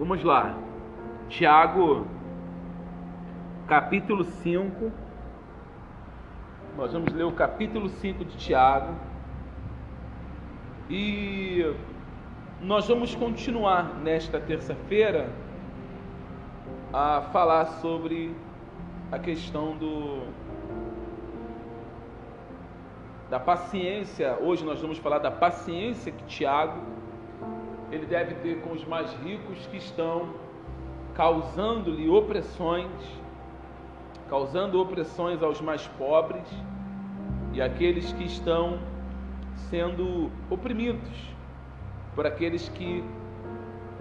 Vamos lá. Tiago, capítulo 5. Nós vamos ler o capítulo 5 de Tiago. E nós vamos continuar nesta terça-feira a falar sobre a questão do da paciência. Hoje nós vamos falar da paciência que Tiago ele deve ter com os mais ricos que estão causando-lhe opressões, causando opressões aos mais pobres e aqueles que estão sendo oprimidos por aqueles que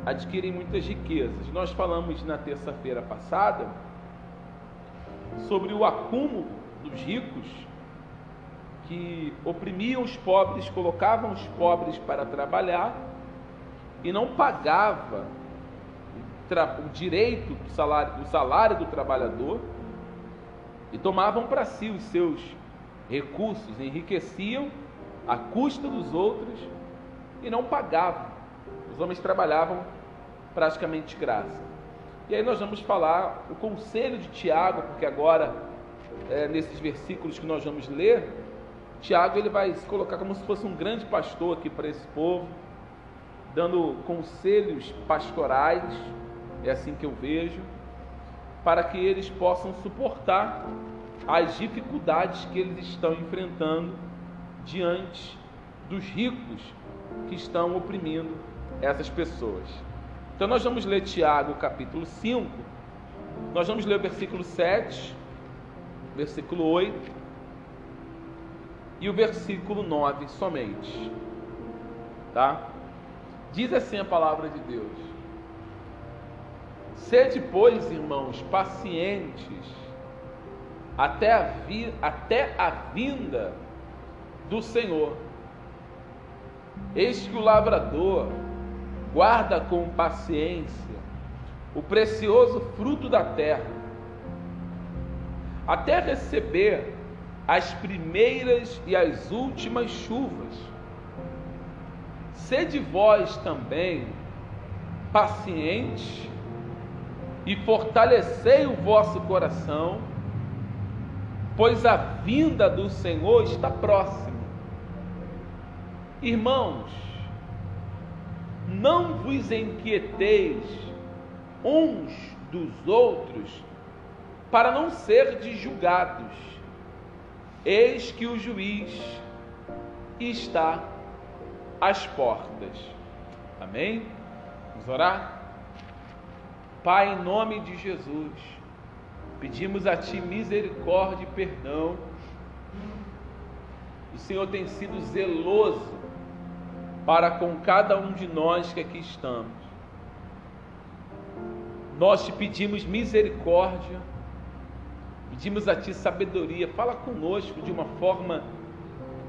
adquirem muitas riquezas. Nós falamos na terça-feira passada sobre o acúmulo dos ricos que oprimiam os pobres, colocavam os pobres para trabalhar e não pagava o direito do salário, do salário do trabalhador e tomavam para si os seus recursos, enriqueciam à custa dos outros e não pagavam. Os homens trabalhavam praticamente de graça. E aí nós vamos falar o conselho de Tiago, porque agora, é, nesses versículos que nós vamos ler, Tiago ele vai se colocar como se fosse um grande pastor aqui para esse povo, dando conselhos pastorais, é assim que eu vejo, para que eles possam suportar as dificuldades que eles estão enfrentando diante dos ricos que estão oprimindo essas pessoas. Então nós vamos ler Tiago capítulo 5, nós vamos ler o versículo 7, versículo 8 e o versículo 9 somente. Tá? Diz assim a palavra de Deus: Sede, pois, irmãos, pacientes até a, vi, até a vinda do Senhor. Eis que o lavrador guarda com paciência o precioso fruto da terra, até receber as primeiras e as últimas chuvas. Sede vós também pacientes e fortalecei o vosso coração, pois a vinda do Senhor está próxima. Irmãos, não vos inquieteis uns dos outros, para não ser julgados. Eis que o juiz está às portas. Amém? Vamos orar? Pai, em nome de Jesus, pedimos a Ti misericórdia e perdão. O Senhor tem sido zeloso para com cada um de nós que aqui estamos. Nós te pedimos misericórdia, pedimos a Ti sabedoria. Fala conosco de uma forma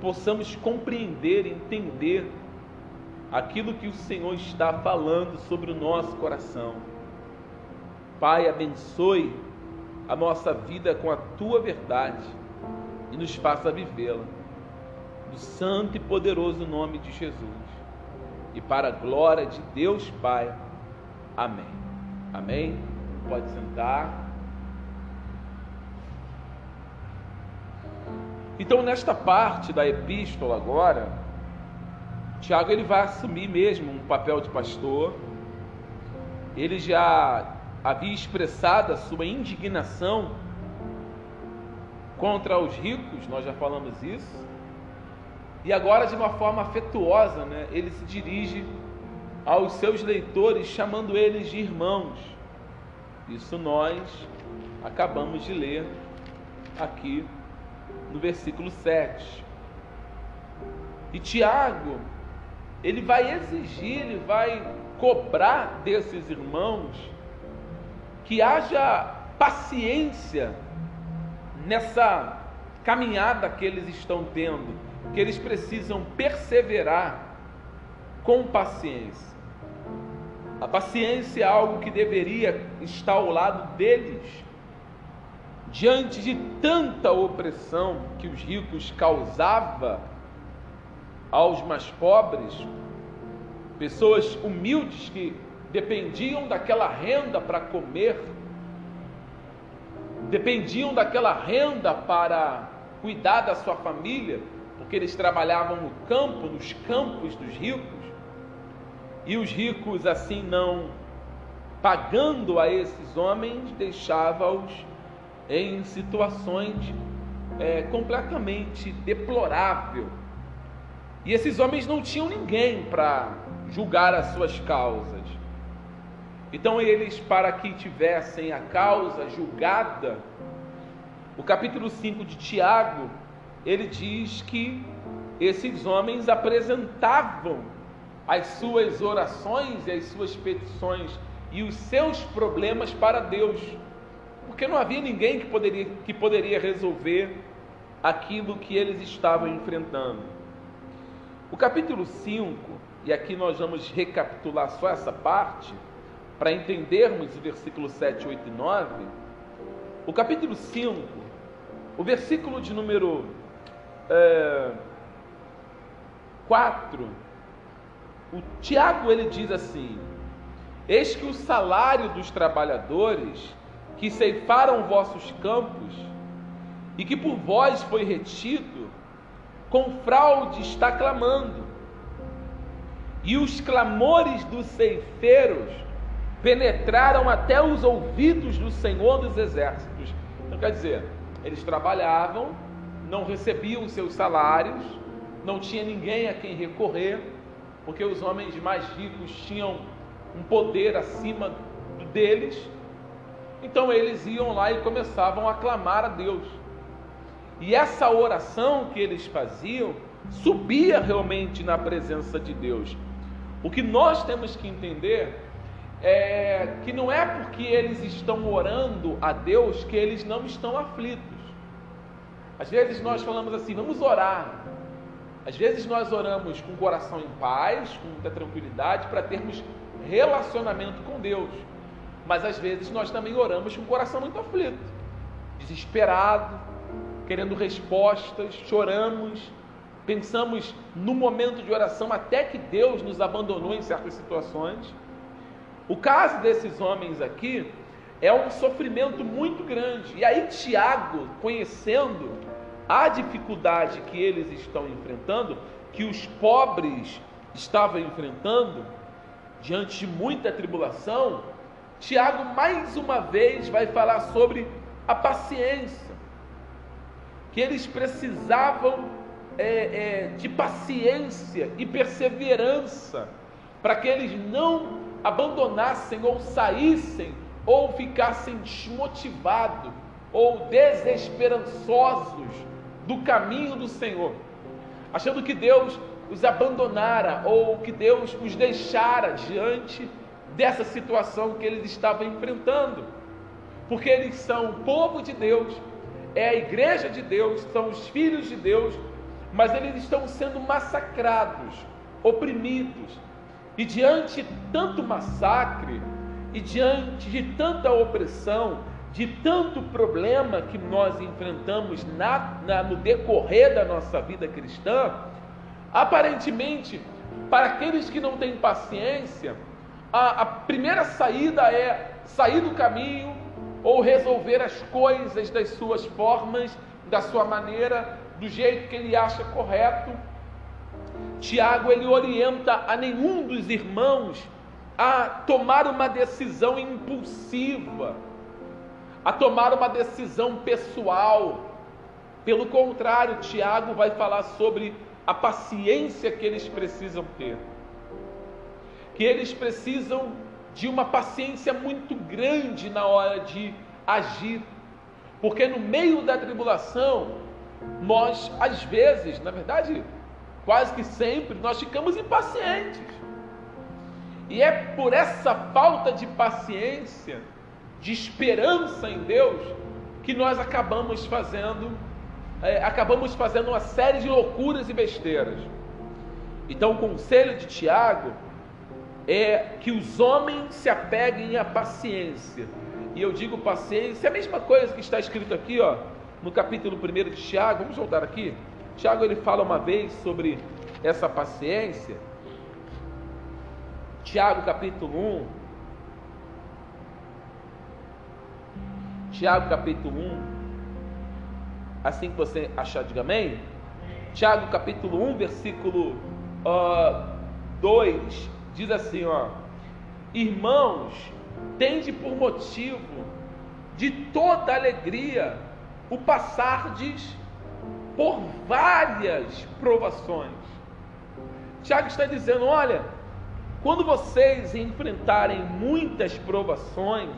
possamos compreender, entender aquilo que o Senhor está falando sobre o nosso coração. Pai, abençoe a nossa vida com a tua verdade e nos faça vivê-la. No santo e poderoso nome de Jesus. E para a glória de Deus Pai. Amém. Amém. Pode sentar. Então, nesta parte da epístola agora, Tiago ele vai assumir mesmo um papel de pastor. Ele já havia expressado a sua indignação contra os ricos, nós já falamos isso. E agora, de uma forma afetuosa, né, ele se dirige aos seus leitores, chamando eles de irmãos. Isso nós acabamos de ler aqui no versículo 7. E Tiago, ele vai exigir, ele vai cobrar desses irmãos que haja paciência nessa caminhada que eles estão tendo, que eles precisam perseverar com paciência. A paciência é algo que deveria estar ao lado deles, diante de tanta opressão que os ricos causavam aos mais pobres, pessoas humildes que dependiam daquela renda para comer, dependiam daquela renda para cuidar da sua família, porque eles trabalhavam no campo, nos campos dos ricos, e os ricos assim não pagando a esses homens, deixava-os em situações é, completamente deplorável. E esses homens não tinham ninguém para julgar as suas causas. Então eles, para que tivessem a causa julgada, o capítulo 5 de Tiago, ele diz que esses homens apresentavam as suas orações e as suas petições e os seus problemas para Deus, porque não havia ninguém que poderia, que poderia resolver aquilo que eles estavam enfrentando. O capítulo 5, e aqui nós vamos recapitular só essa parte, para entendermos o versículo 7, 8 e 9. O capítulo 5, o versículo de número é, 4, o Tiago ele diz assim: Eis que o salário dos trabalhadores que ceifaram vossos campos e que por vós foi retido, com fraude está clamando. E os clamores dos ceifeiros penetraram até os ouvidos do Senhor dos Exércitos. Então, quer dizer, eles trabalhavam, não recebiam seus salários, não tinha ninguém a quem recorrer, porque os homens mais ricos tinham um poder acima deles. Então eles iam lá e começavam a clamar a Deus. E essa oração que eles faziam subia realmente na presença de Deus. O que nós temos que entender é que não é porque eles estão orando a Deus que eles não estão aflitos. Às vezes nós falamos assim, vamos orar. Às vezes nós oramos com o coração em paz, com muita tranquilidade, para termos relacionamento com Deus. Mas às vezes nós também oramos com o coração muito aflito, desesperado, querendo respostas, choramos, pensamos no momento de oração até que Deus nos abandonou em certas situações. O caso desses homens aqui é um sofrimento muito grande. E aí Tiago, conhecendo a dificuldade que eles estão enfrentando, que os pobres estavam enfrentando, diante de muita tribulação, Tiago mais uma vez vai falar sobre a paciência, que eles precisavam é, é, de paciência e perseverança para que eles não abandonassem ou saíssem ou ficassem desmotivados ou desesperançosos do caminho do Senhor, achando que Deus os abandonara ou que Deus os deixara diante dessa situação que eles estavam enfrentando. Porque eles são o povo de Deus, é a igreja de Deus, são os filhos de Deus, mas eles estão sendo massacrados, oprimidos. E diante de tanto massacre, e diante de tanta opressão, de tanto problema que nós enfrentamos na, na, no decorrer da nossa vida cristã, Aparentemente, para aqueles que não têm paciência, a, a primeira saída é sair do caminho ou resolver as coisas das suas formas, da sua maneira, do jeito que ele acha correto. Tiago ele orienta a nenhum dos irmãos a tomar uma decisão impulsiva, a tomar uma decisão pessoal. Pelo contrário, Tiago vai falar sobre a paciência que eles precisam ter. Que eles precisam de uma paciência muito grande na hora de agir. Porque no meio da tribulação, nós, às vezes, na verdade, quase que sempre, nós ficamos impacientes. E é por essa falta de paciência, de esperança em Deus, que nós acabamos fazendo é, acabamos fazendo uma série de loucuras e besteiras. Então, o conselho de Tiago é que os homens se apeguem à paciência. E eu digo paciência, é a mesma coisa que está escrito aqui, ó, no capítulo 1 de Tiago. Vamos voltar aqui. Tiago ele fala uma vez sobre essa paciência. Tiago capítulo 1. Tiago capítulo 1. Assim que você achar, diga amém. Tiago capítulo 1, versículo uh, 2 diz assim, ó. Irmãos, tende por motivo de toda alegria o passardes por várias provações. Tiago está dizendo: olha, quando vocês enfrentarem muitas provações,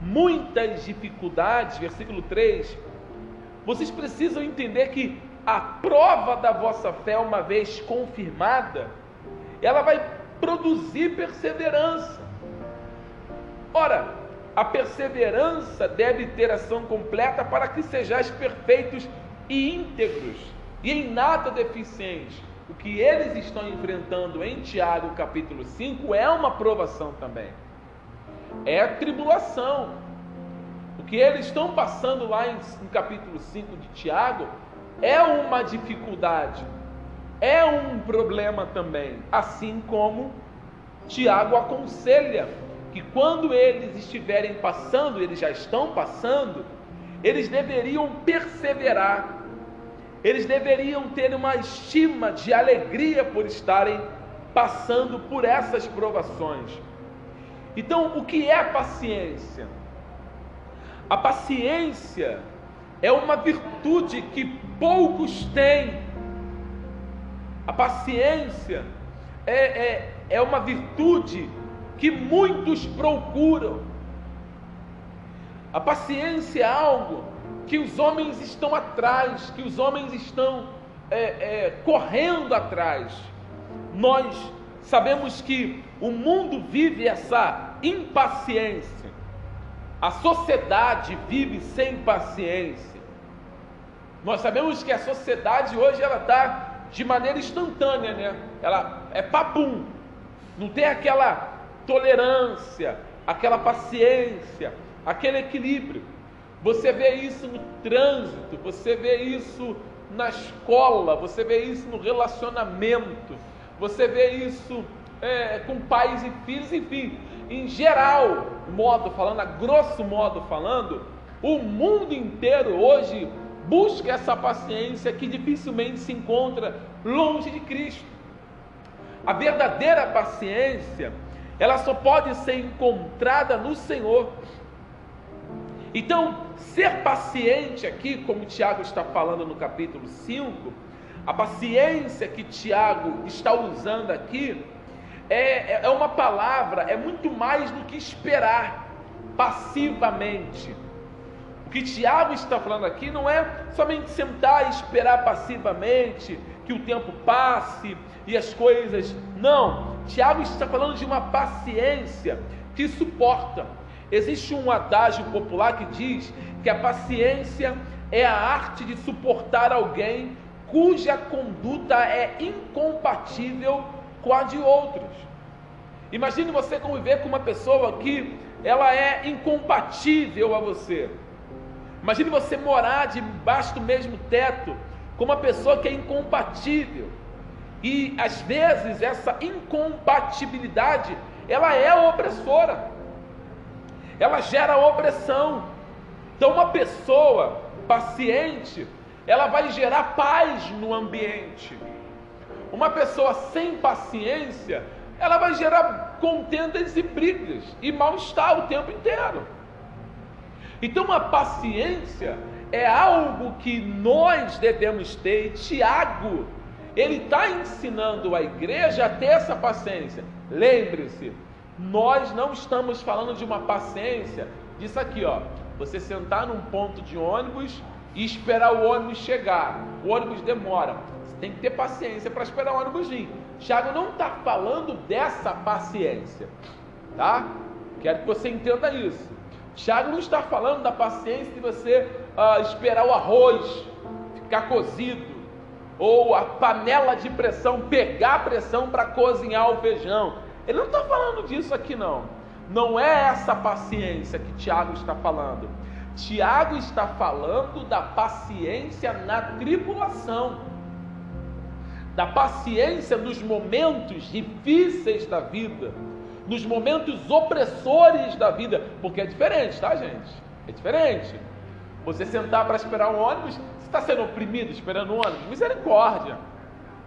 muitas dificuldades, versículo 3, vocês precisam entender que a prova da vossa fé, uma vez confirmada, ela vai produzir perseverança. Ora, a perseverança deve ter ação completa para que sejais perfeitos e íntegros e em nada deficientes. O que eles estão enfrentando em Tiago capítulo 5 é uma provação também. É tribulação. O que eles estão passando lá em, no capítulo 5 de Tiago é uma dificuldade, é um problema também. Assim como Tiago aconselha que quando eles estiverem passando, eles já estão passando, eles deveriam perseverar, eles deveriam ter uma estima de alegria por estarem passando por essas provações. Então, o que é paciência? A paciência é uma virtude que poucos têm. A paciência é, é, é uma virtude que muitos procuram. A paciência é algo que os homens estão atrás, que os homens estão é, é, correndo atrás. Nós sabemos que o mundo vive essa impaciência, a sociedade vive sem paciência. Nós sabemos que a sociedade hoje ela está de maneira instantânea, né? Ela é papum, não tem aquela tolerância, aquela paciência, aquele equilíbrio. Você vê isso no trânsito, você vê isso na escola, você vê isso no relacionamento, você vê isso é, com pais e filhos, enfim, em geral, modo falando, a grosso modo falando, o mundo inteiro hoje busca essa paciência que dificilmente se encontra longe de Cristo. A verdadeira paciência ela só pode ser encontrada no Senhor. Então, ser paciente aqui, como Tiago está falando no capítulo 5, a paciência que Tiago está usando aqui é, é uma palavra, é muito mais do que esperar passivamente. Que Tiago está falando aqui não é somente sentar e esperar passivamente que o tempo passe e as coisas. Não, Tiago está falando de uma paciência que suporta. Existe um adágio popular que diz que a paciência é a arte de suportar alguém cuja conduta é incompatível com a de outros. Imagine você conviver com uma pessoa que ela é incompatível a você. Imagine você morar debaixo do mesmo teto com uma pessoa que é incompatível. E às vezes essa incompatibilidade, ela é opressora. Ela gera opressão. Então uma pessoa paciente, ela vai gerar paz no ambiente. Uma pessoa sem paciência, ela vai gerar contendas e brigas e mal-estar o tempo inteiro. Então a paciência é algo que nós devemos ter. Tiago ele está ensinando a igreja a ter essa paciência. Lembre-se, nós não estamos falando de uma paciência disso aqui, ó. Você sentar num ponto de ônibus e esperar o ônibus chegar. O ônibus demora. Você tem que ter paciência para esperar o ônibus vir. Tiago não está falando dessa paciência, tá? Quero que você entenda isso. Tiago não está falando da paciência de você uh, esperar o arroz ficar cozido ou a panela de pressão, pegar a pressão para cozinhar o feijão. Ele não está falando disso aqui, não. Não é essa paciência que Tiago está falando. Tiago está falando da paciência na tribulação, da paciência nos momentos difíceis da vida, nos momentos opressores da vida, porque é diferente, tá, gente? É diferente. Você sentar para esperar um ônibus, você está sendo oprimido esperando um ônibus? Misericórdia.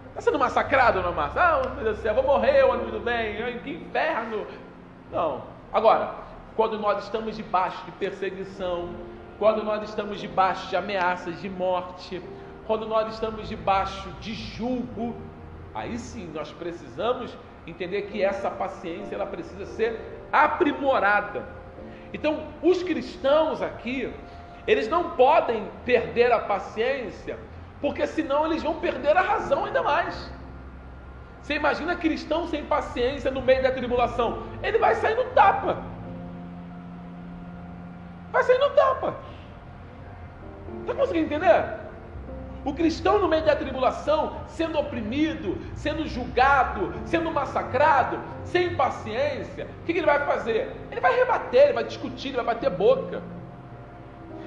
Está sendo massacrado não massa? Ah, meu Deus do céu, vou morrer, ônibus do bem, que inferno. Não. Agora, quando nós estamos debaixo de perseguição, quando nós estamos debaixo de ameaças de morte, quando nós estamos debaixo de julgo, aí sim nós precisamos entender que essa paciência ela precisa ser aprimorada. Então, os cristãos aqui, eles não podem perder a paciência, porque senão eles vão perder a razão ainda mais. Você imagina cristão sem paciência no meio da tribulação? Ele vai sair no tapa. Vai sair no tapa. Está conseguindo entender? O cristão no meio da tribulação, sendo oprimido, sendo julgado, sendo massacrado, sem paciência, o que, ele vai fazer? Ele vai rebater, ele vai discutir, ele vai bater boca.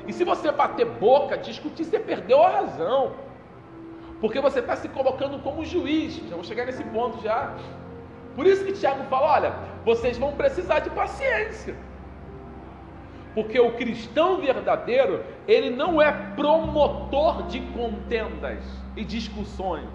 E se você bater boca, discutir, você perdeu a razão. Porque você está se colocando como juiz. Já vou chegar nesse ponto já. Por isso que Tiago fala: olha, vocês vão precisar de paciência. Porque o cristão verdadeiro, ele não é promotor de contendas e discussões.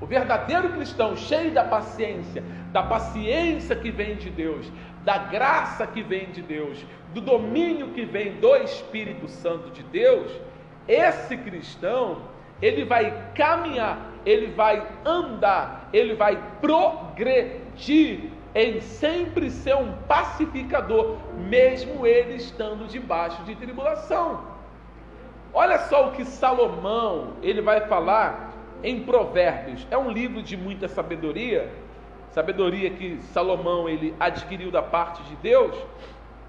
O verdadeiro cristão, cheio da paciência, da paciência que vem de Deus, da graça que vem de Deus, do domínio que vem do Espírito Santo de Deus, esse cristão, ele vai caminhar, ele vai andar, ele vai progredir em sempre ser um pacificador, mesmo ele estando debaixo de tribulação. Olha só o que Salomão ele vai falar em Provérbios. É um livro de muita sabedoria, sabedoria que Salomão ele adquiriu da parte de Deus,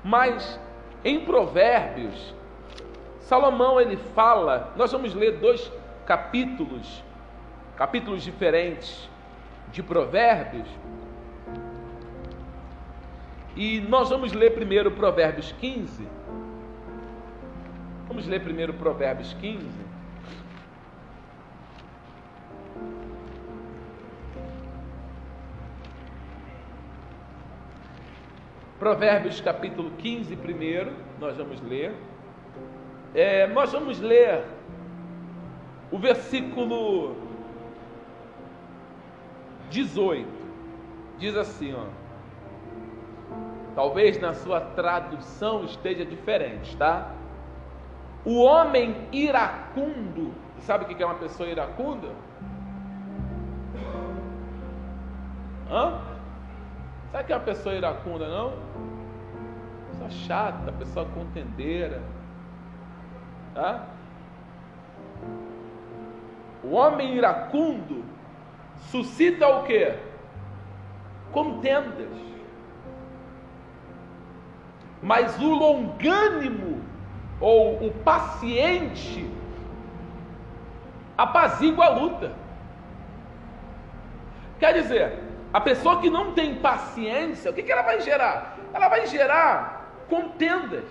mas em Provérbios Salomão ele fala, nós vamos ler dois capítulos, capítulos diferentes de Provérbios. E nós vamos ler primeiro Provérbios 15. Vamos ler primeiro Provérbios 15. Provérbios capítulo 15, primeiro, nós vamos ler. É, nós vamos ler o versículo 18. Diz assim, ó. Talvez na sua tradução esteja diferente, tá? O homem iracundo, sabe o que é uma pessoa iracunda? Hã? Sabe o que é uma pessoa iracunda, não? Pessoa chata, pessoa contendeira. Tá? O homem iracundo suscita o que? Contendas. Mas o longânimo ou o paciente apazigua a luta. Quer dizer, a pessoa que não tem paciência, o que, que ela vai gerar? Ela vai gerar contendas.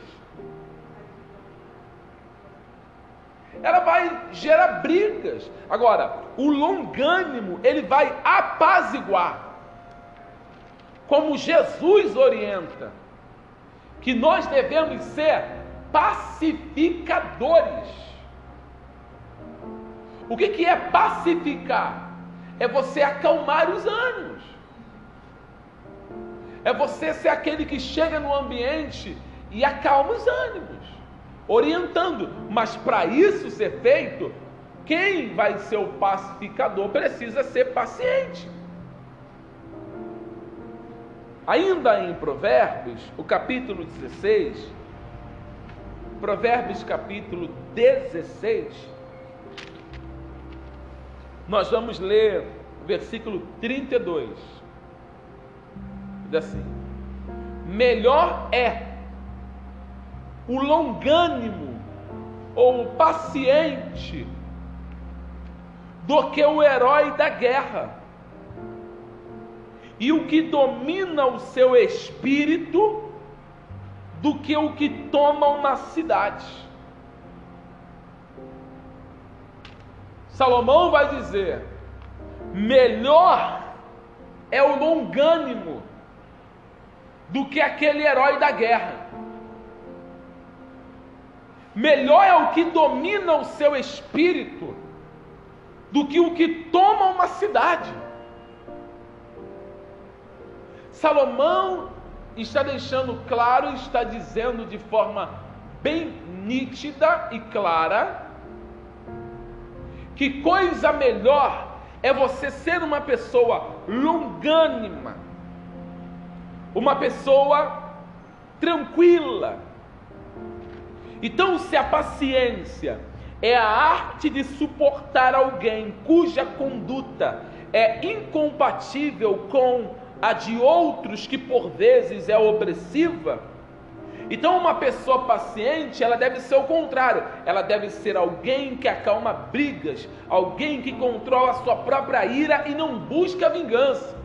Ela vai gerar brigas. Agora, o longânimo, ele vai apaziguar. Como Jesus orienta que nós devemos ser pacificadores. O que, que é pacificar? É você acalmar os ânimos. É você ser aquele que chega no ambiente e acalma os ânimos, orientando. Mas para isso ser feito, quem vai ser o pacificador precisa ser paciente. Ainda em Provérbios, o capítulo 16, Provérbios capítulo 16, nós vamos ler o versículo 32. Diz assim: Melhor é o longânimo ou o paciente do que o herói da guerra e o que domina o seu espírito do que o que toma uma cidade. Salomão vai dizer: melhor é o longânimo do que aquele herói da guerra. Melhor é o que domina o seu espírito do que o que toma uma cidade. Salomão está deixando claro, está dizendo de forma bem nítida e clara que coisa melhor é você ser uma pessoa longânima, uma pessoa tranquila. Então, se a paciência é a arte de suportar alguém cuja conduta é incompatível com a de outros que por vezes é opressiva, então uma pessoa paciente, ela deve ser o contrário, ela deve ser alguém que acalma brigas, alguém que controla a sua própria ira e não busca vingança.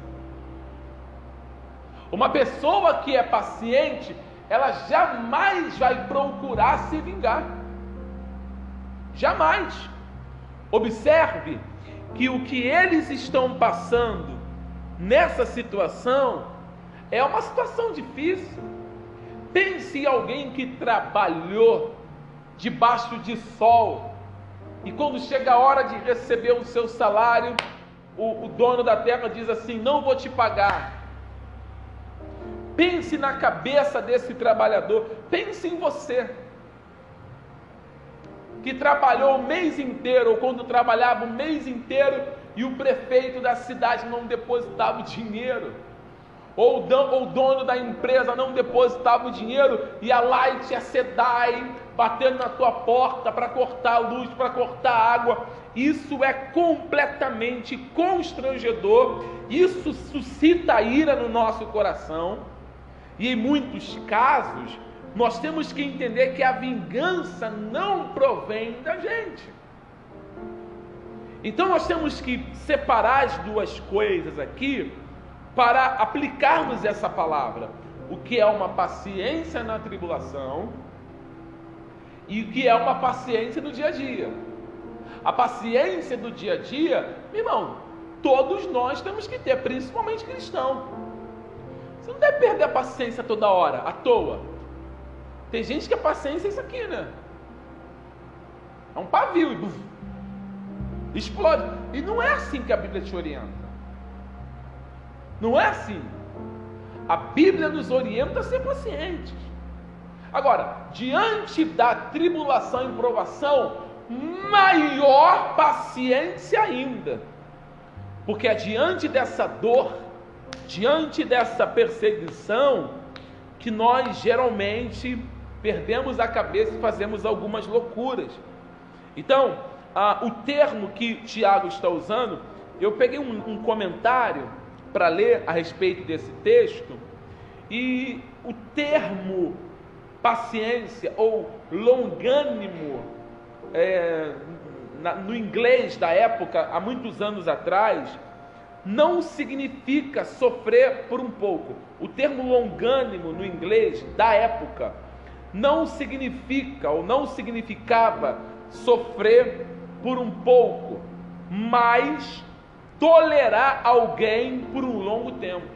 Uma pessoa que é paciente, ela jamais vai procurar se vingar. Jamais. Observe que o que eles estão passando nessa situação é uma situação difícil. Pense em alguém que trabalhou debaixo de sol e quando chega a hora de receber o seu salário, o, o dono da terra diz assim: Não vou te pagar. Pense na cabeça desse trabalhador, pense em você que trabalhou o mês inteiro, ou quando trabalhava o mês inteiro e o prefeito da cidade não depositava o dinheiro, ou o dono da empresa não depositava o dinheiro e a Light e a Sedai batendo na tua porta para cortar a luz, para cortar a água. Isso é completamente constrangedor, isso suscita ira no nosso coração, e em muitos casos nós temos que entender que a vingança não provém da gente. Então nós temos que separar as duas coisas aqui para aplicarmos essa palavra. O que é uma paciência na tribulação e o que é uma paciência no dia a dia. A paciência do dia a dia, irmão, todos nós temos que ter, principalmente cristão. Você não deve perder a paciência toda hora, à toa. Tem gente que a paciência é isso aqui, né? É um pavio explode. E não é assim que a Bíblia te orienta. Não é assim. A Bíblia nos orienta a ser pacientes. Agora, diante da tribulação e provação, maior paciência ainda. Porque é diante dessa dor, diante dessa perseguição, que nós geralmente perdemos a cabeça e fazemos algumas loucuras. Então, ah, o termo que Tiago está usando, eu peguei um, um comentário para ler a respeito desse texto, e o termo paciência ou longânimo, é, na, no inglês da época, há muitos anos atrás, não significa sofrer por um pouco. O termo longânimo no inglês da época não significa ou não significava sofrer por um pouco, mas tolerar alguém por um longo tempo.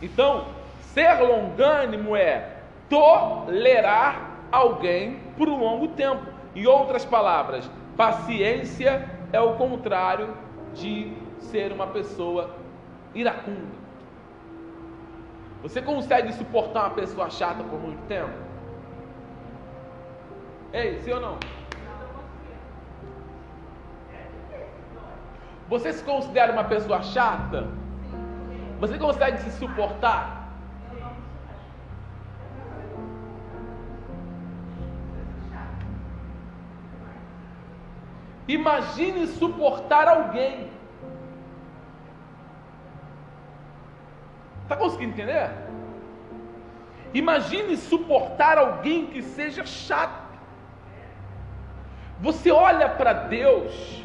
Então, ser longânimo é tolerar alguém por um longo tempo. Em outras palavras, paciência é o contrário de ser uma pessoa iracunda. Você consegue suportar uma pessoa chata por muito tempo? Ei, sim ou não? Você se considera uma pessoa chata? Você consegue se suportar? Imagine suportar alguém Está conseguindo entender? Imagine suportar alguém que seja chato. Você olha para Deus,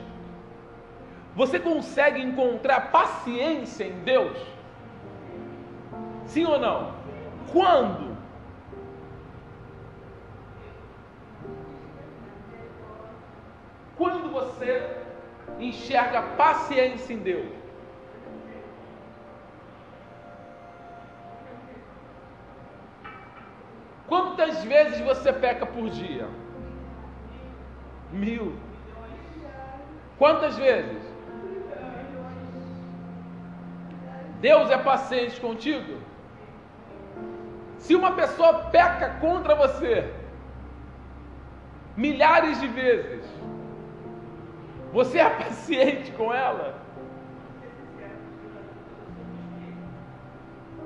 você consegue encontrar paciência em Deus? Sim ou não? Quando? Quando você enxerga paciência em Deus? Quantas vezes você peca por dia? Mil. Quantas vezes? Deus é paciente contigo? Se uma pessoa peca contra você milhares de vezes, você é paciente com ela?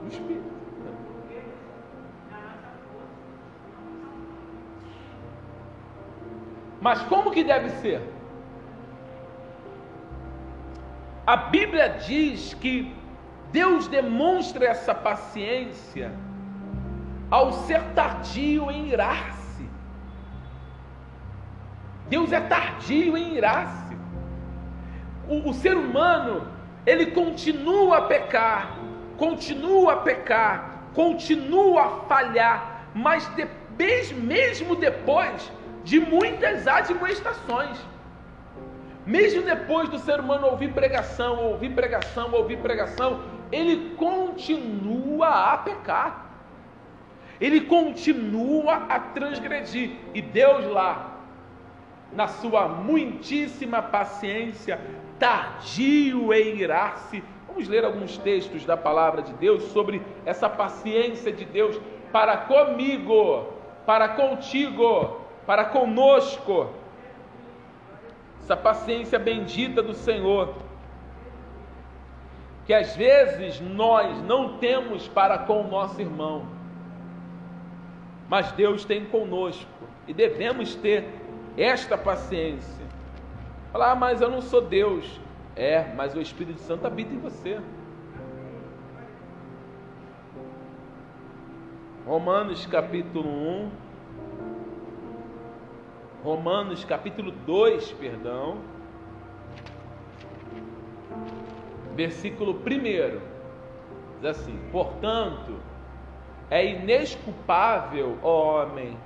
No Espírito. Mas como que deve ser? A Bíblia diz que Deus demonstra essa paciência ao ser tardio em irar-se. Deus é tardio em irar-se. O, o, ser humano, ele continua a pecar, continua a pecar, continua a falhar, mas de, mesmo depois de muitas admoestações. Mesmo depois do ser humano ouvir pregação, ouvir pregação, ouvir pregação, ele continua a pecar. Ele continua a transgredir. E Deus lá, na sua muitíssima paciência, tardio em irar-se. Vamos ler alguns textos da palavra de Deus sobre essa paciência de Deus para comigo, para contigo para conosco. Essa paciência bendita do Senhor, que às vezes nós não temos para com o nosso irmão, mas Deus tem conosco e devemos ter esta paciência. Falar, ah, mas eu não sou Deus. É, mas o Espírito Santo habita em você. Romanos capítulo 1, Romanos capítulo 2, perdão, versículo 1, diz assim: Portanto, é inesculpável, ó homem,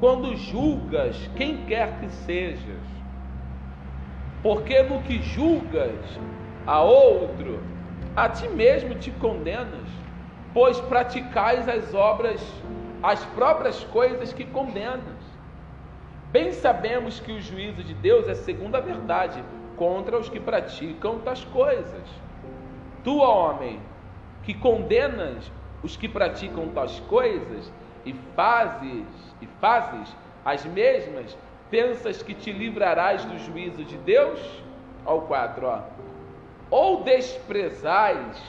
quando julgas quem quer que sejas, porque no que julgas a outro, a ti mesmo te condenas, pois praticais as obras, as próprias coisas que condenas. Bem sabemos que o juízo de Deus é segundo a verdade contra os que praticam tais coisas. Tu, homem, que condenas os que praticam tais coisas e fazes e fazes as mesmas, pensas que te livrarás do juízo de Deus? Ao 4, ó. Ou desprezais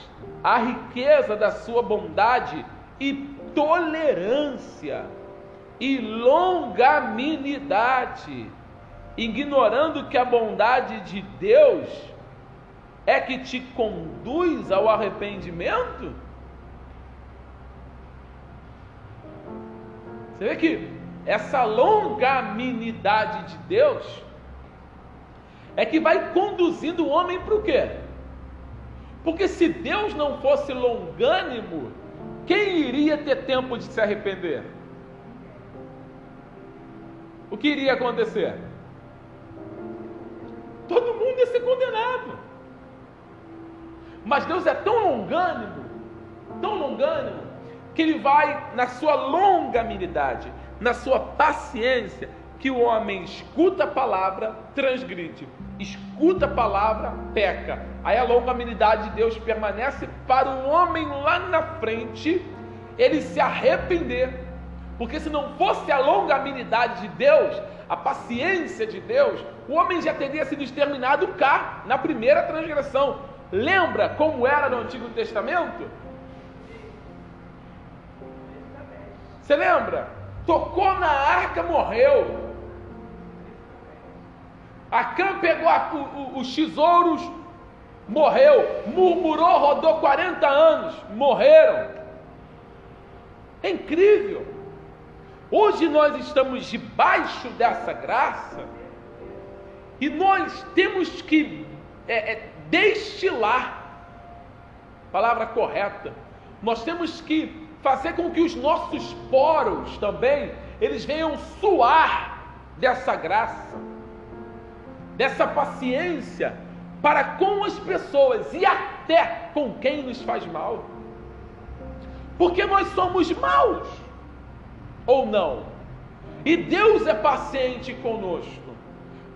a riqueza da sua bondade e tolerância e longanimidade, ignorando que a bondade de Deus é que te conduz ao arrependimento? Você vê que essa longanimidade de Deus é que vai conduzindo o homem para o quê? Porque se Deus não fosse longânimo, quem iria ter tempo de se arrepender? o que iria acontecer? Todo mundo ia ser condenado. Mas Deus é tão longânimo, tão longânimo, que Ele vai na sua longanimidade, na sua paciência, que o homem escuta a palavra, transgride, escuta a palavra, peca. Aí a longanimidade de Deus permanece para o homem lá na frente, ele se arrepender porque se não fosse a longanimidade de Deus, a paciência de Deus, o homem já teria sido exterminado cá, na primeira transgressão. Lembra como era no Antigo Testamento? Você lembra? Tocou na arca, morreu. Acã pegou a, o, o, os tesouros, morreu. Murmurou, rodou 40 anos, morreram. É incrível. Hoje nós estamos debaixo dessa graça e nós temos que é, é, destilar, palavra correta, nós temos que fazer com que os nossos poros também eles venham suar dessa graça, dessa paciência para com as pessoas e até com quem nos faz mal, porque nós somos maus. Ou não? E Deus é paciente conosco.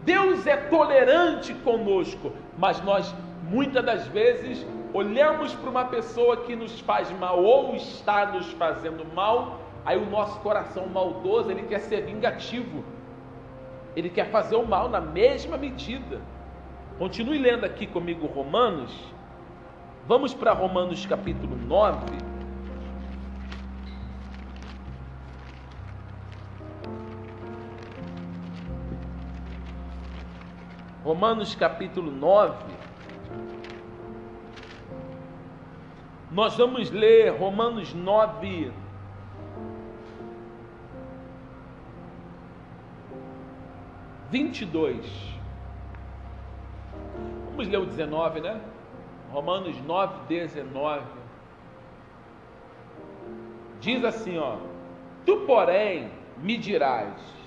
Deus é tolerante conosco, mas nós muitas das vezes olhamos para uma pessoa que nos faz mal ou está nos fazendo mal, aí o nosso coração maldoso, ele quer ser vingativo. Ele quer fazer o mal na mesma medida. Continue lendo aqui comigo Romanos. Vamos para Romanos capítulo 9. Romanos capítulo 9. Nós vamos ler Romanos 9. Vinte e dois. Vamos ler o 19, né? Romanos 9, 19. Diz assim, ó. Tu, porém, me dirás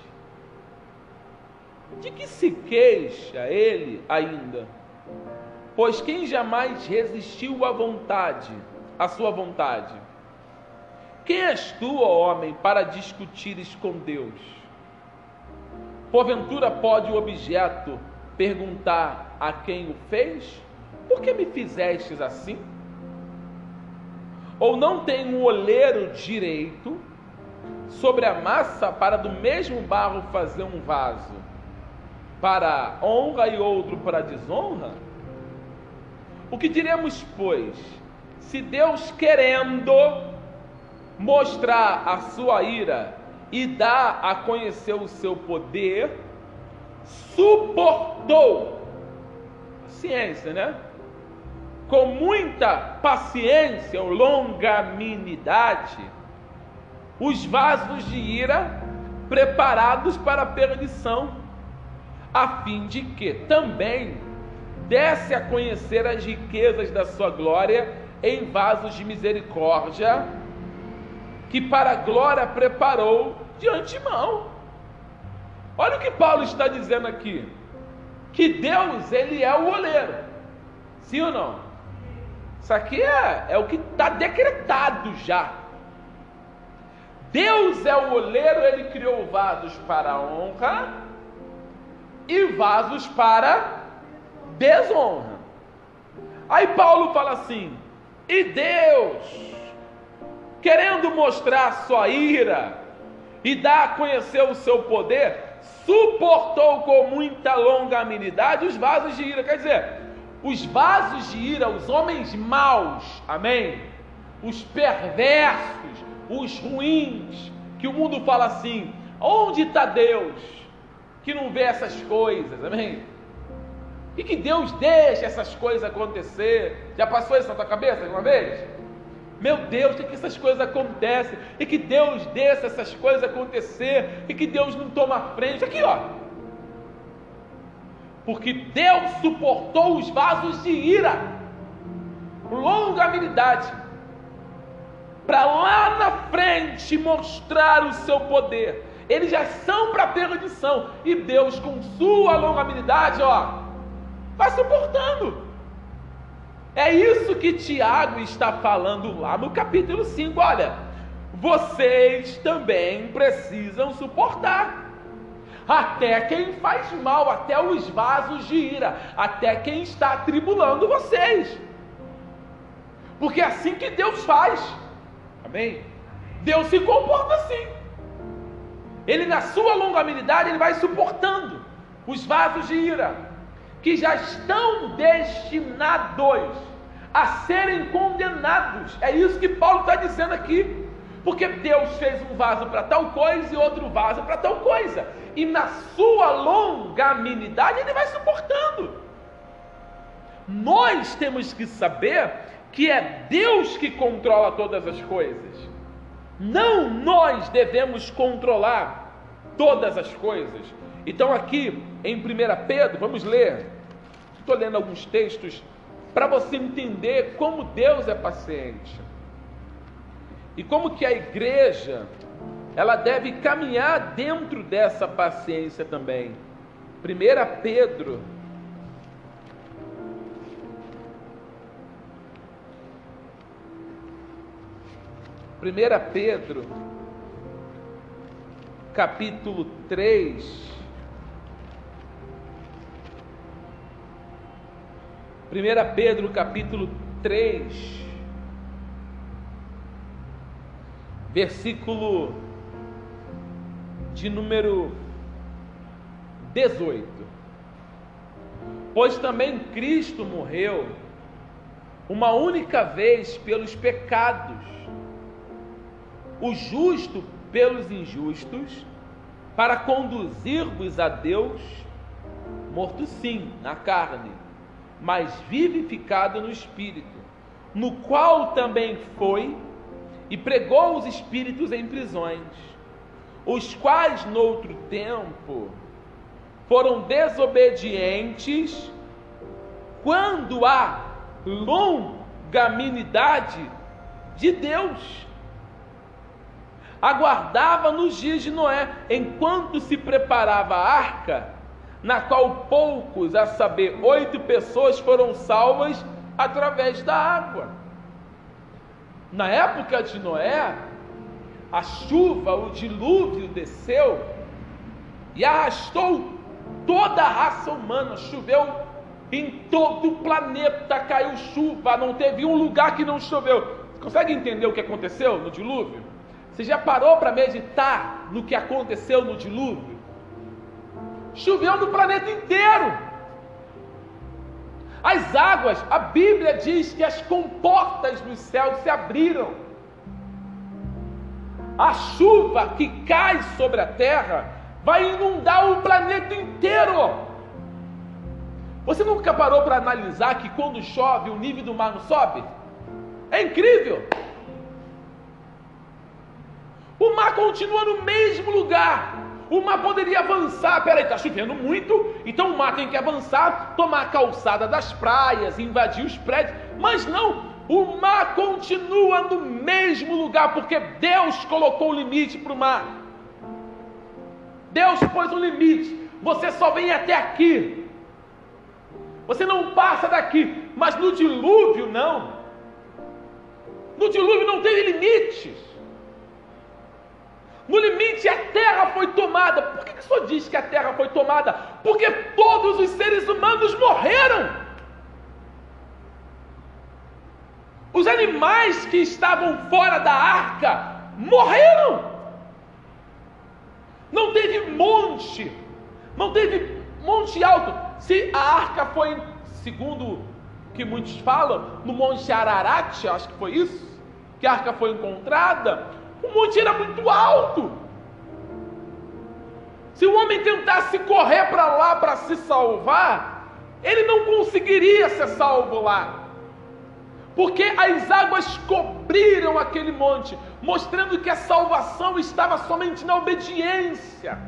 de que se queixa ele ainda? Pois quem jamais resistiu à vontade, à sua vontade? Quem és tu, ó homem, para discutires com Deus? Porventura pode o objeto perguntar a quem o fez? Por que me fizestes assim? Ou não tem um oleiro direito sobre a massa para do mesmo barro fazer um vaso? Para honra e outro para desonra? O que diremos, pois, se Deus querendo mostrar a sua ira e dar a conhecer o seu poder, suportou ciência, né? Com muita paciência ou longanimidade, os vasos de ira preparados para a perdição a fim de que também desse a conhecer as riquezas da sua glória em vasos de misericórdia, que para a glória preparou de antemão. Olha o que Paulo está dizendo aqui: que Deus, ele é o oleiro, sim ou não? Isso aqui é, é o que está decretado já. Deus é o oleiro, ele criou vasos para a honra e vasos para desonra. Aí Paulo fala assim: e Deus, querendo mostrar sua ira e dar a conhecer o seu poder, suportou com muita longanimidade os vasos de ira. Quer dizer, os vasos de ira, os homens maus, amém? Os perversos, os ruins, que o mundo fala assim: onde está Deus? Que não vê essas coisas, amém? E que Deus deixa essas coisas acontecer. Já passou isso na tua cabeça alguma vez? Meu Deus, que, que essas coisas acontecem? E que Deus deixa essas coisas acontecer? E que Deus não toma frente? Aqui, ó. Porque Deus suportou os vasos de ira, longa habilidade, para lá na frente mostrar o seu poder eles já são para perdição. E Deus, com sua longanimidade, ó, vai suportando. É isso que Tiago está falando lá no capítulo 5. Olha, vocês também precisam suportar. Até quem faz mal, até os vasos de ira, até quem está atribulando vocês. Porque é assim que Deus faz. Amém? Deus se comporta assim. Ele, na sua longanimidade, ele vai suportando os vasos de ira, que já estão destinados a serem condenados. É isso que Paulo está dizendo aqui. Porque Deus fez um vaso para tal coisa e outro vaso para tal coisa. E na sua longanimidade ele vai suportando. Nós temos que saber que é Deus que controla todas as coisas. Não nós devemos controlar todas as coisas. Então, aqui em 1 Pedro, vamos ler. Estou lendo alguns textos para você entender como Deus é paciente e como que a igreja ela deve caminhar dentro dessa paciência também. 1 Pedro 1 Pedro, capítulo 3. 1 Pedro capítulo 3, versículo de número 18. Pois também Cristo morreu uma única vez pelos pecados, o justo pelos injustos, para conduzir-vos a Deus, morto sim na carne mas vivificado no Espírito, no qual também foi e pregou os espíritos em prisões, os quais noutro tempo foram desobedientes quando a longanimidade de Deus aguardava nos dias de Noé, enquanto se preparava a arca na qual poucos, a saber, oito pessoas foram salvas através da água. Na época de Noé, a chuva, o dilúvio desceu e arrastou toda a raça humana. Choveu em todo o planeta, caiu chuva, não teve um lugar que não choveu. Consegue entender o que aconteceu no dilúvio? Você já parou para meditar no que aconteceu no dilúvio? Choveu no planeta inteiro. As águas, a Bíblia diz que as comportas dos céus se abriram. A chuva que cai sobre a terra vai inundar o planeta inteiro. Você nunca parou para analisar que quando chove o nível do mar não sobe? É incrível. O mar continua no mesmo lugar. O mar poderia avançar, peraí, está chovendo muito, então o mar tem que avançar, tomar a calçada das praias, invadir os prédios, mas não, o mar continua no mesmo lugar, porque Deus colocou o limite para o mar. Deus pôs um limite, você só vem até aqui, você não passa daqui, mas no dilúvio não. No dilúvio não teve limites. No limite, a terra foi tomada. Por que, que senhor diz que a terra foi tomada? Porque todos os seres humanos morreram. Os animais que estavam fora da arca morreram. Não teve monte, não teve monte alto. Se a arca foi, segundo que muitos falam, no Monte Ararat, acho que foi isso, que a arca foi encontrada, o monte era muito alto. Se o homem tentasse correr para lá para se salvar, ele não conseguiria ser salvo lá. Porque as águas cobriram aquele monte, mostrando que a salvação estava somente na obediência.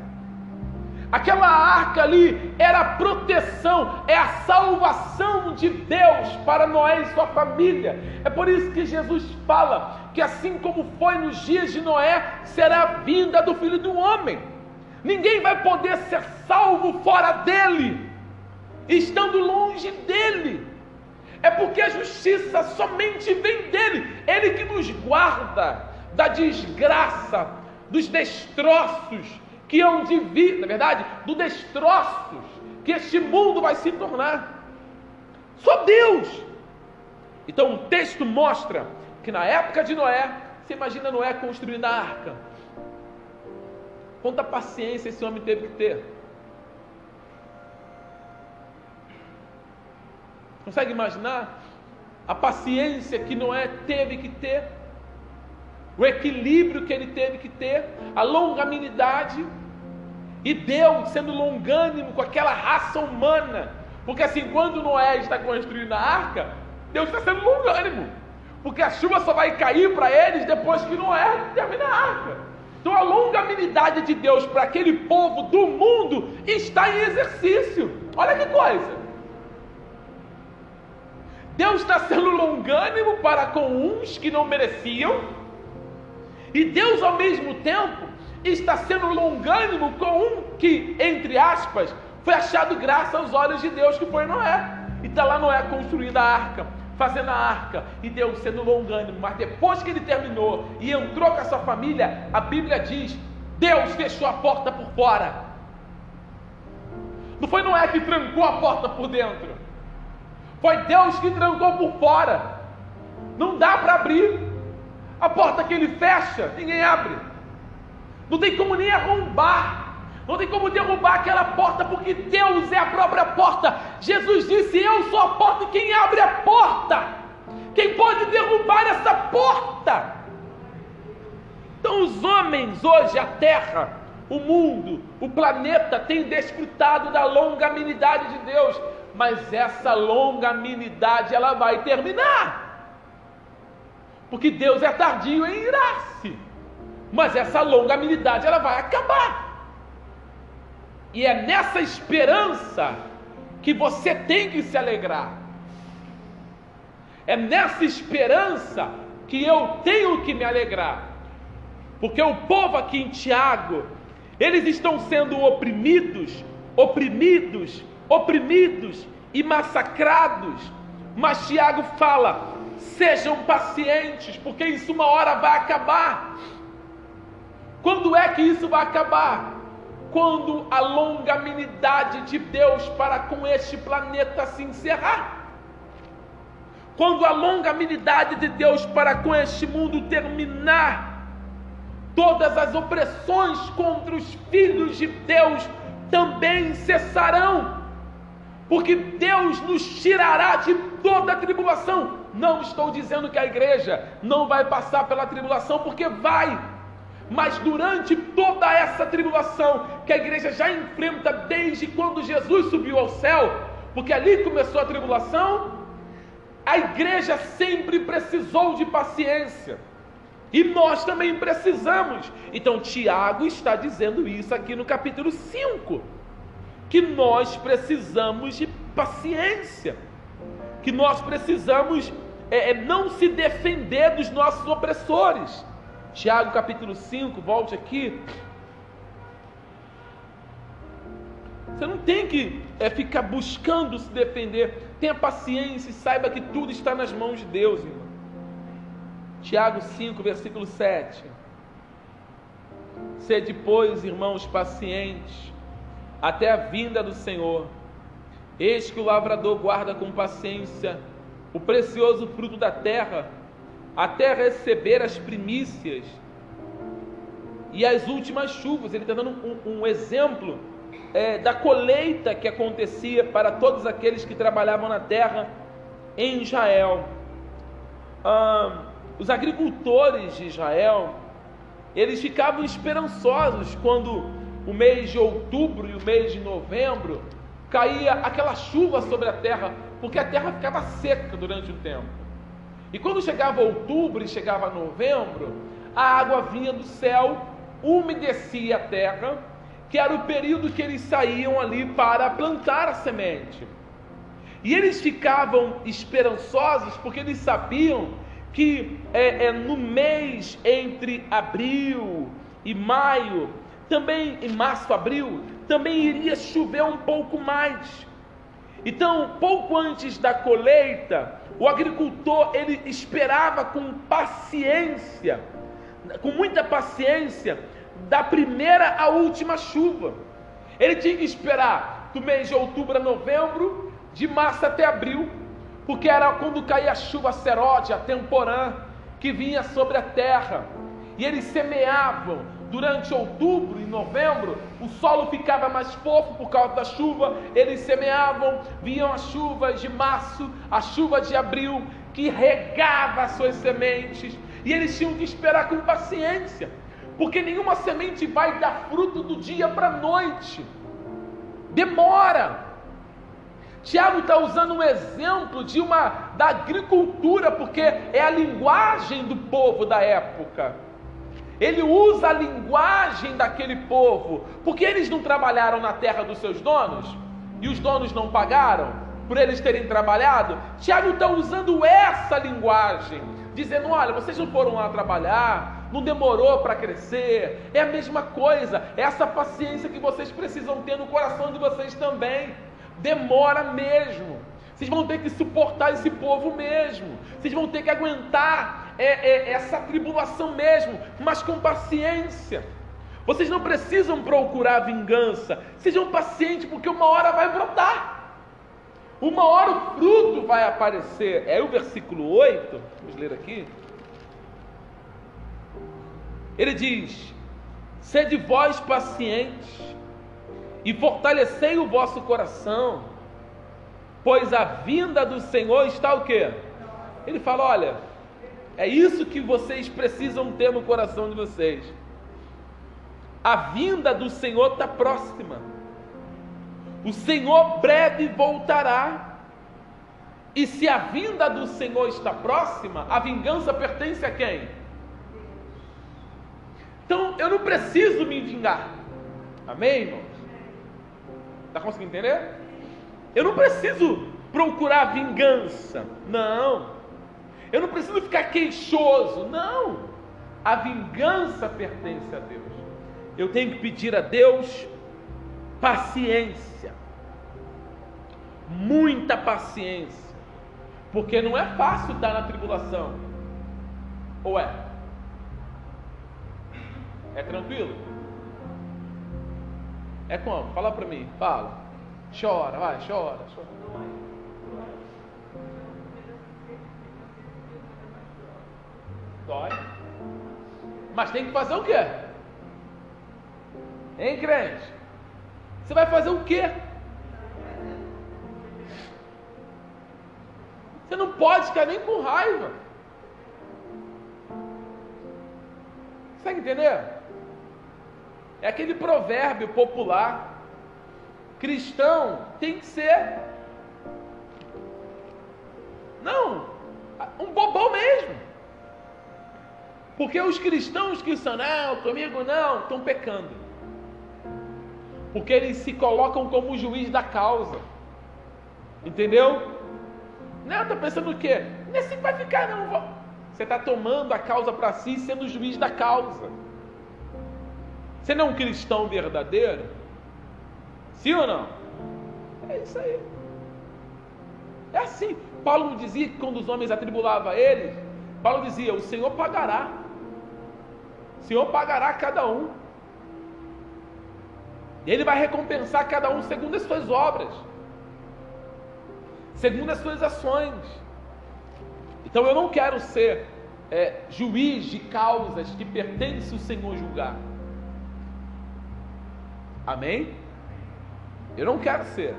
Aquela arca ali era a proteção, é a salvação de Deus para Noé e sua família. É por isso que Jesus fala que assim como foi nos dias de Noé, será a vinda do Filho do Homem. Ninguém vai poder ser salvo fora dele, estando longe dele. É porque a justiça somente vem dele, ele que nos guarda da desgraça, dos destroços que hão de vir, na verdade, do destroços que este mundo vai se tornar. Só Deus. Então o texto mostra que na época de Noé, você imagina Noé construindo a arca. Quanta paciência esse homem teve que ter. Consegue imaginar a paciência que Noé teve que ter? O equilíbrio que ele teve que ter, a longanimidade, e Deus sendo longânimo com aquela raça humana, porque assim, quando Noé está construindo a arca, Deus está sendo longânimo, porque a chuva só vai cair para eles depois que Noé termina a arca. Então a longanimidade de Deus para aquele povo do mundo está em exercício. Olha que coisa. Deus está sendo longânimo para com uns que não mereciam, e Deus, ao mesmo tempo, está sendo longânimo com um que, entre aspas, foi achado graça aos olhos de Deus, que foi Noé. E está lá Noé construindo a arca, fazendo a arca, e Deus sendo longânimo. Mas depois que ele terminou e entrou com a sua família, a Bíblia diz Deus fechou a porta por fora. Não foi Noé que trancou a porta por dentro. Foi Deus que trancou por fora. Não dá para abrir. A porta que ele fecha, ninguém abre. Não tem como nem arrombar. Não tem como derrubar aquela porta, porque Deus é a própria porta. Jesus disse: Eu sou a porta, e quem abre a porta? Quem pode derrubar essa porta? Então, os homens hoje, a terra, o mundo, o planeta tem desfrutado da longanimidade de Deus, mas essa longanimidade ela vai terminar. Porque Deus é tardio em irar-se. Mas essa longanimidade ela vai acabar. E é nessa esperança que você tem que se alegrar. É nessa esperança que eu tenho que me alegrar. Porque o povo aqui em Tiago, eles estão sendo oprimidos, oprimidos, oprimidos e massacrados. Mas Tiago fala: sejam pacientes, porque isso uma hora vai acabar. Quando é que isso vai acabar? Quando a longanimidade de Deus para com este planeta se encerrar. Quando a longanimidade de Deus para com este mundo terminar. Todas as opressões contra os filhos de Deus também cessarão. Porque Deus nos tirará de toda a tribulação. Não estou dizendo que a igreja não vai passar pela tribulação, porque vai mas durante toda essa tribulação que a igreja já enfrenta desde quando Jesus subiu ao céu, porque ali começou a tribulação, a igreja sempre precisou de paciência. E nós também precisamos. Então, Tiago está dizendo isso aqui no capítulo 5: que nós precisamos de paciência, que nós precisamos é, é não se defender dos nossos opressores Tiago capítulo 5, volte aqui. Você não tem que é, ficar buscando se defender. Tenha paciência e saiba que tudo está nas mãos de Deus, irmão. Tiago 5, versículo 7. Sede, pois, irmãos, pacientes, até a vinda do Senhor. Eis que o lavrador guarda com paciência o precioso fruto da terra até receber as primícias e as últimas chuvas. Ele está dando um, um exemplo é, da colheita que acontecia para todos aqueles que trabalhavam na terra em Israel. Ah, os agricultores de Israel eles ficavam esperançosos quando o mês de outubro e o mês de novembro caía aquela chuva sobre a terra, porque a terra ficava seca durante o tempo. E quando chegava outubro e chegava novembro, a água vinha do céu, umedecia a terra, que era o período que eles saíam ali para plantar a semente. E eles ficavam esperançosos porque eles sabiam que é, é, no mês entre abril e maio, também em março, abril, também iria chover um pouco mais. Então, pouco antes da colheita, o agricultor ele esperava com paciência, com muita paciência, da primeira à última chuva. Ele tinha que esperar do mês de outubro a novembro, de março até abril, porque era quando caía a chuva seródia, a temporã, que vinha sobre a terra. E eles semeavam durante outubro e novembro, o solo ficava mais fofo por causa da chuva, eles semeavam, vinham as chuvas de março, a chuva de abril, que regava as suas sementes, e eles tinham que esperar com paciência, porque nenhuma semente vai dar fruto do dia para a noite, demora. Tiago está usando um exemplo de uma da agricultura, porque é a linguagem do povo da época. Ele usa a linguagem daquele povo, porque eles não trabalharam na terra dos seus donos e os donos não pagaram por eles terem trabalhado. Tiago está usando essa linguagem, dizendo: olha, vocês não foram lá trabalhar, não demorou para crescer, é a mesma coisa, é essa paciência que vocês precisam ter no coração de vocês também, demora mesmo. Vocês vão ter que suportar esse povo mesmo. Vocês vão ter que aguentar é, é, essa tribulação mesmo, mas com paciência. Vocês não precisam procurar vingança. Sejam pacientes, porque uma hora vai brotar. Uma hora o fruto vai aparecer. É o versículo 8. Vamos ler aqui. Ele diz: Sede vós pacientes e fortalecei o vosso coração, pois a vinda do Senhor está o quê? Ele fala: olha, é isso que vocês precisam ter no coração de vocês. A vinda do Senhor está próxima. O Senhor breve voltará. E se a vinda do Senhor está próxima, a vingança pertence a quem? Então eu não preciso me vingar. Amém, irmãos? Está conseguindo entender? Eu não preciso procurar vingança. Não. Eu não preciso ficar queixoso. Não. A vingança pertence a Deus. Eu tenho que pedir a Deus paciência. Muita paciência. Porque não é fácil estar na tribulação. Ou é? É tranquilo? É como? Fala para mim, fala. Chora, vai, chora, chora. Mas tem que fazer o quê? Hein, crente? Você vai fazer o quê? Você não pode ficar nem com raiva. Consegue entender? É aquele provérbio popular. Cristão tem que ser. Não, um bobão mesmo. Porque os cristãos que são, não, comigo não, estão pecando. Porque eles se colocam como juiz da causa. Entendeu? Não, está pensando o quê? Não é assim vai ficar, não. Você está tomando a causa para si, sendo juiz da causa. Você não é um cristão verdadeiro? Sim ou não? É isso aí. É assim. Paulo dizia que quando os homens atribulavam ele, Paulo dizia: O Senhor pagará. Senhor pagará cada um. Ele vai recompensar cada um segundo as suas obras, segundo as suas ações. Então eu não quero ser é, juiz de causas que pertence o Senhor julgar. Amém? Eu não quero ser.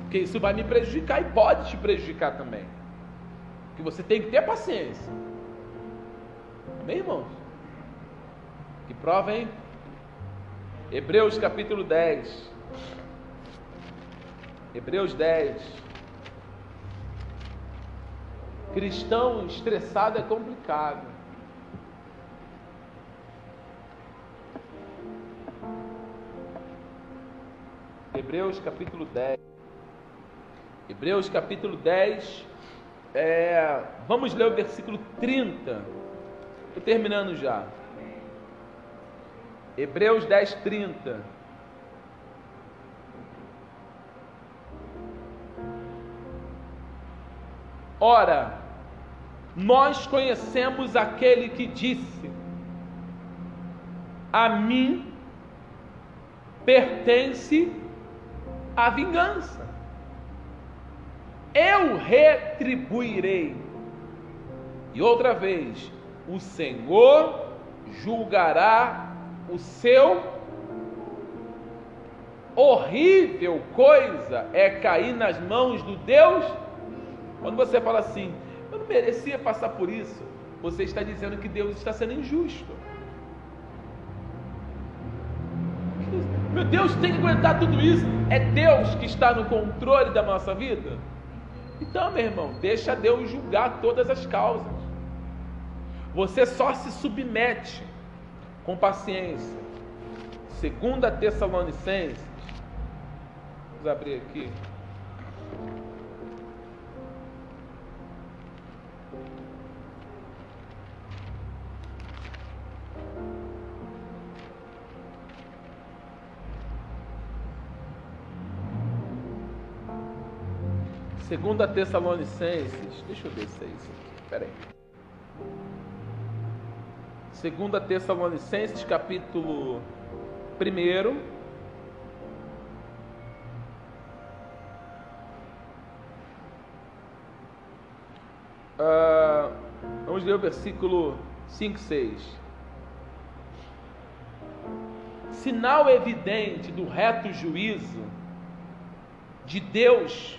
Porque isso vai me prejudicar e pode te prejudicar também. Que você tem que ter paciência. Amém, irmãos? Que prova, hein? Hebreus capítulo 10. Hebreus 10. Cristão estressado é complicado. Hebreus capítulo 10. Hebreus capítulo 10. É, vamos ler o versículo 30. Estou terminando já. Hebreus 10, 30. Ora, nós conhecemos aquele que disse: A mim pertence a vingança. Eu retribuirei. E outra vez, o Senhor julgará o seu horrível coisa é cair nas mãos do Deus. Quando você fala assim, eu não merecia passar por isso, você está dizendo que Deus está sendo injusto. Meu Deus, tem que aguentar tudo isso. É Deus que está no controle da nossa vida? Então, meu irmão, deixa Deus julgar todas as causas. Você só se submete com paciência. Segunda Tessalonicenses. Vamos abrir aqui. Segunda Tessalonicenses, deixa eu se é isso aqui, peraí. Segunda Tessalonicenses, capítulo Primeiro, uh, vamos ler o versículo 5, 6. Sinal evidente do reto juízo de Deus,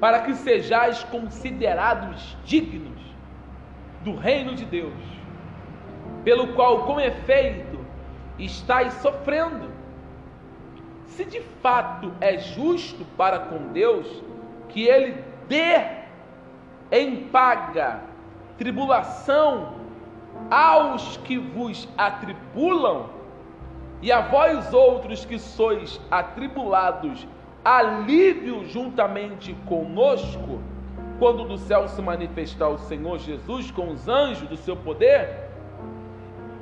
para que sejais considerados dignos do reino de Deus, pelo qual, com efeito, estáis sofrendo. Se de fato é justo para com Deus que Ele dê em paga tribulação aos que vos atribulam, e a vós outros que sois atribulados, alívio juntamente conosco, quando do céu se manifestar o Senhor Jesus com os anjos do seu poder,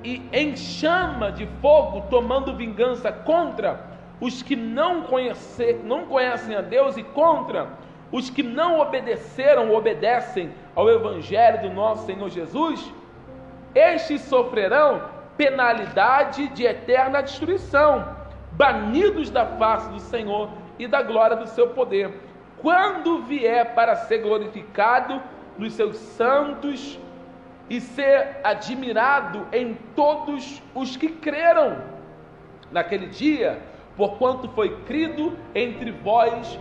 e em chama de fogo, tomando vingança contra os que não, conhecer, não conhecem a Deus e contra os que não obedeceram obedecem ao Evangelho do nosso Senhor Jesus, estes sofrerão penalidade de eterna destruição, banidos da face do Senhor e da glória do seu poder, quando vier para ser glorificado nos seus santos e ser admirado em todos os que creram naquele dia, porquanto foi crido entre vós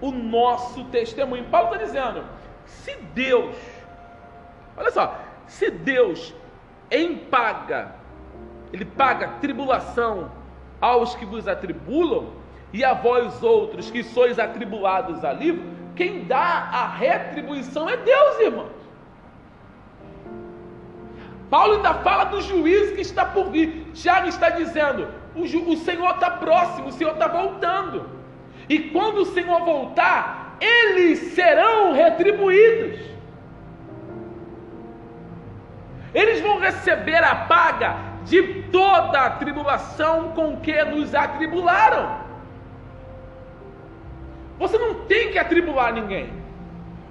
o nosso testemunho. Paulo está dizendo: se Deus, olha só, se Deus em paga, Ele paga tribulação aos que vos atribulam, e a vós outros que sois atribulados a livro, quem dá a retribuição é Deus, irmãos. Paulo ainda fala do juízo que está por vir. Tiago está dizendo: o, o Senhor está próximo, o Senhor está voltando. E quando o Senhor voltar, eles serão retribuídos. Eles vão receber a paga de toda a tribulação com que nos atribularam. Você não tem que atribular ninguém.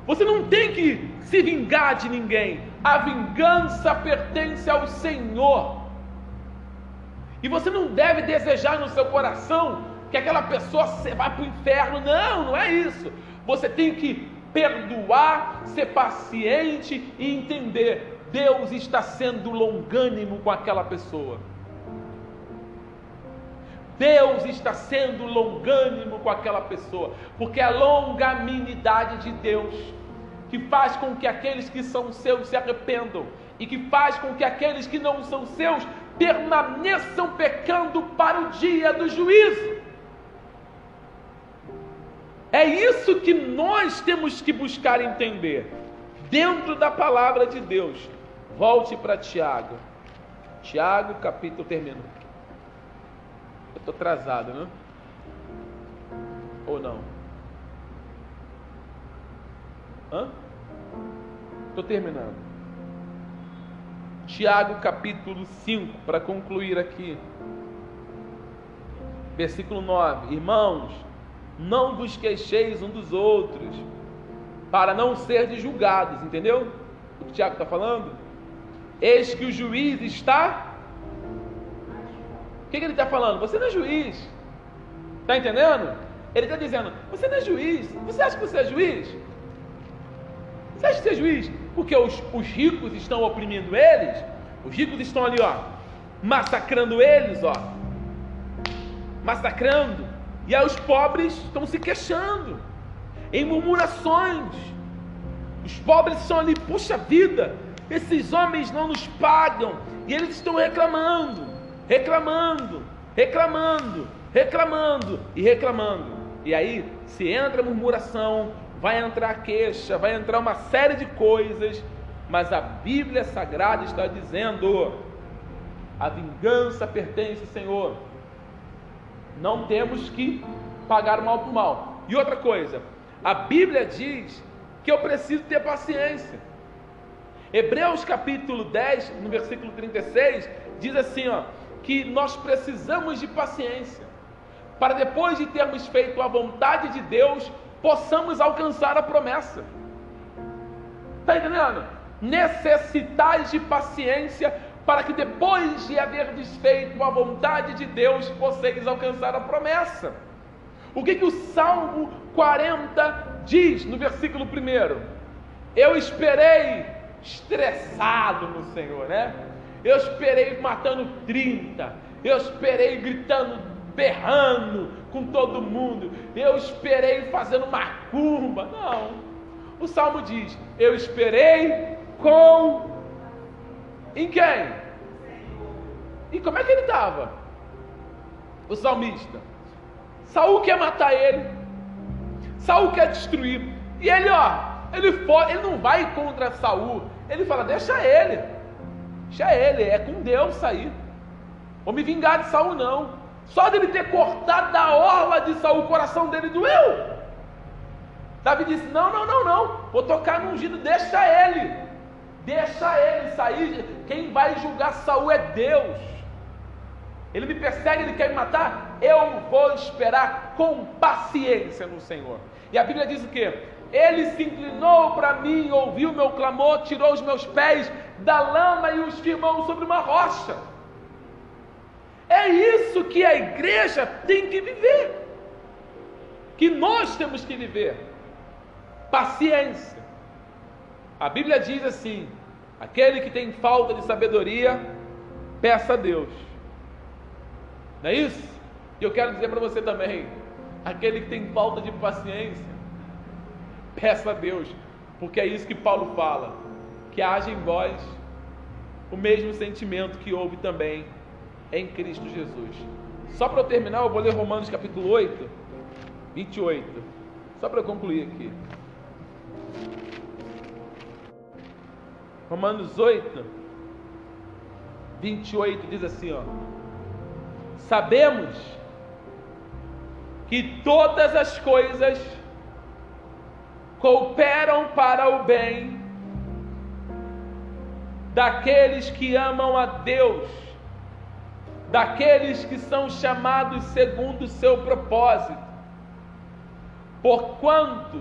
Você não tem que se vingar de ninguém. A vingança pertence ao Senhor. E você não deve desejar no seu coração que aquela pessoa vá para o inferno. Não, não é isso. Você tem que perdoar, ser paciente e entender: Deus está sendo longânimo com aquela pessoa. Deus está sendo longânimo com aquela pessoa, porque a longanimidade de Deus que faz com que aqueles que são seus se arrependam e que faz com que aqueles que não são seus permaneçam pecando para o dia do juízo. É isso que nós temos que buscar entender dentro da palavra de Deus. Volte para Tiago. Tiago, capítulo termino. Eu estou atrasado, né? Ou não? Hã? Estou terminando. Tiago capítulo 5, para concluir aqui. Versículo 9: Irmãos, não vos queixeis um dos outros, para não ser julgados, entendeu? O que Tiago está falando? Eis que o juiz está. O que, que ele está falando? Você não é juiz. Está entendendo? Ele está dizendo: Você não é juiz. Você acha que você é juiz? Você acha que você é juiz? Porque os, os ricos estão oprimindo eles, os ricos estão ali, ó, massacrando eles, ó, massacrando, e aí os pobres estão se queixando, em murmurações. Os pobres estão ali, puxa vida, esses homens não nos pagam, e eles estão reclamando, reclamando, reclamando, reclamando e reclamando. E aí se entra murmuração, vai entrar queixa, vai entrar uma série de coisas, mas a Bíblia Sagrada está dizendo: a vingança pertence ao Senhor. Não temos que pagar o mal por mal. E outra coisa, a Bíblia diz que eu preciso ter paciência. Hebreus capítulo 10, no versículo 36, diz assim, ó, que nós precisamos de paciência para depois de termos feito a vontade de Deus, possamos alcançar a promessa. Está entendendo? Necessitais de paciência para que depois de haver desfeito a vontade de Deus, possais alcançar a promessa. O que, que o Salmo 40 diz no versículo 1? Eu esperei estressado no Senhor, né? Eu esperei matando 30, eu esperei gritando, berrando com todo mundo, eu esperei fazendo macumba. Não. O salmo diz: Eu esperei com. Em quem? E como é que ele estava? O salmista. Saul quer matar ele. Saul quer destruir. E ele, ó, ele, for, ele não vai contra Saul. Ele fala: Deixa ele. Deixa ele, é com Deus sair. Vou me vingar de Saul, não. Só dele ter cortado da orla de Saul, o coração dele doeu. Davi disse: Não, não, não, não. Vou tocar no ungido, deixa ele. Deixa ele sair. Quem vai julgar Saul é Deus. Ele me persegue, ele quer me matar. Eu vou esperar com paciência no Senhor. E a Bíblia diz o que? Ele se inclinou para mim, ouviu meu clamor, tirou os meus pés da lama e os firmou sobre uma rocha. É isso que a igreja tem que viver, que nós temos que viver. Paciência. A Bíblia diz assim: aquele que tem falta de sabedoria, peça a Deus. Não é isso? E eu quero dizer para você também: aquele que tem falta de paciência, peça a Deus, porque é isso que Paulo fala, que haja em vós o mesmo sentimento que houve também em Cristo Jesus. Só para eu terminar, eu vou ler Romanos capítulo 8, 28. Só para eu concluir aqui. Romanos 8, 28 diz assim, ó. Sabemos que todas as coisas cooperam para o bem daqueles que amam a Deus, daqueles que são chamados segundo o seu propósito. Porquanto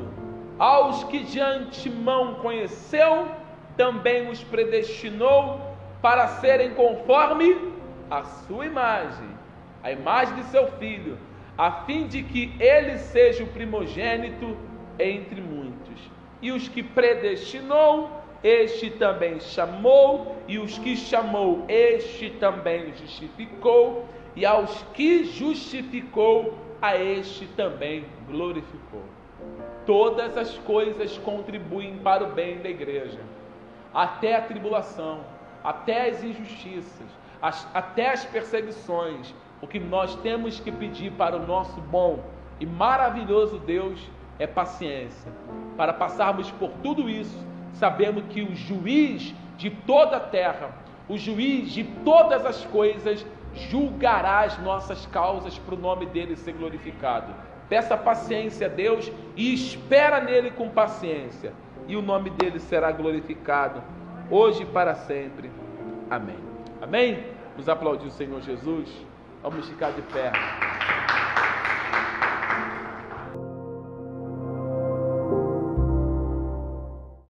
aos que de antemão conheceu, também os predestinou para serem conforme a sua imagem, a imagem de seu filho, a fim de que ele seja o primogênito entre muitos. E os que predestinou, este também chamou, e os que chamou, este também justificou, e aos que justificou, a este também glorificou. Todas as coisas contribuem para o bem da igreja, até a tribulação, até as injustiças, as, até as perseguições. O que nós temos que pedir para o nosso bom e maravilhoso Deus é paciência. Para passarmos por tudo isso, sabendo que o juiz de toda a terra, o juiz de todas as coisas, julgará as nossas causas para o nome dele ser glorificado. Peça paciência a Deus e espera nele com paciência, e o nome dele será glorificado hoje e para sempre. Amém. Amém? Vamos aplaudir o Senhor Jesus. Vamos ficar de pé.